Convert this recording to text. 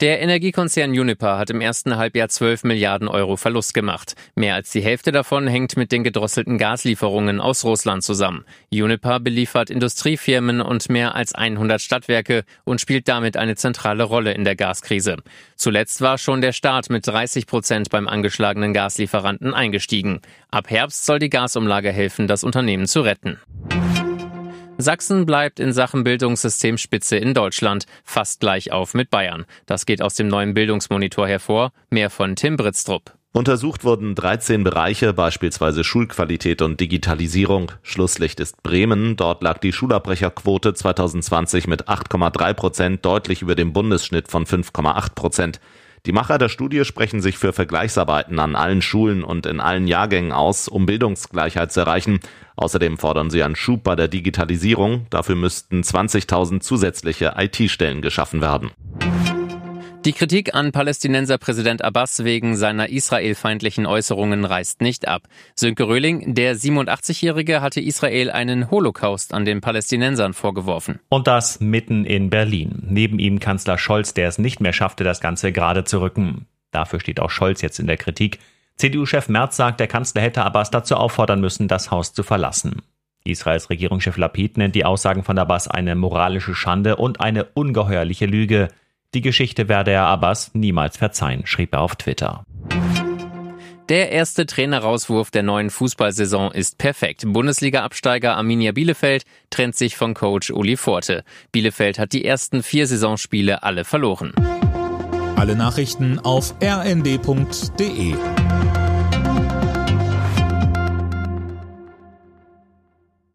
Der Energiekonzern Uniper hat im ersten Halbjahr 12 Milliarden Euro Verlust gemacht. Mehr als die Hälfte davon hängt mit den gedrosselten Gaslieferungen aus Russland zusammen. Uniper beliefert Industriefirmen und mehr als 100 Stadtwerke und spielt damit eine zentrale Rolle in der Gaskrise. Zuletzt war schon der Staat mit 30 Prozent beim angeschlagenen Gaslieferanten eingestiegen. Ab Herbst soll die Gasumlage helfen, das Unternehmen zu retten. Sachsen bleibt in Sachen Bildungssystem Spitze in Deutschland, fast gleich auf mit Bayern. Das geht aus dem neuen Bildungsmonitor hervor. Mehr von Tim Britztrup. Untersucht wurden 13 Bereiche, beispielsweise Schulqualität und Digitalisierung. Schlusslicht ist Bremen. Dort lag die Schulabbrecherquote 2020 mit 8,3 Prozent deutlich über dem Bundesschnitt von 5,8 Prozent. Die Macher der Studie sprechen sich für Vergleichsarbeiten an allen Schulen und in allen Jahrgängen aus, um Bildungsgleichheit zu erreichen. Außerdem fordern sie einen Schub bei der Digitalisierung. Dafür müssten 20.000 zusätzliche IT-Stellen geschaffen werden. Die Kritik an Palästinenser Präsident Abbas wegen seiner israelfeindlichen Äußerungen reißt nicht ab. Sönke Röhling, der 87-Jährige, hatte Israel einen Holocaust an den Palästinensern vorgeworfen. Und das mitten in Berlin. Neben ihm Kanzler Scholz, der es nicht mehr schaffte, das Ganze gerade zu rücken. Dafür steht auch Scholz jetzt in der Kritik. CDU-Chef Merz sagt, der Kanzler hätte Abbas dazu auffordern müssen, das Haus zu verlassen. Israels Regierungschef Lapid nennt die Aussagen von Abbas eine moralische Schande und eine ungeheuerliche Lüge. Die Geschichte werde er Abbas niemals verzeihen, schrieb er auf Twitter. Der erste Trainerauswurf der neuen Fußballsaison ist perfekt. Bundesliga-Absteiger Arminia Bielefeld trennt sich von Coach Uli Forte. Bielefeld hat die ersten vier Saisonspiele alle verloren. Alle Nachrichten auf rnd.de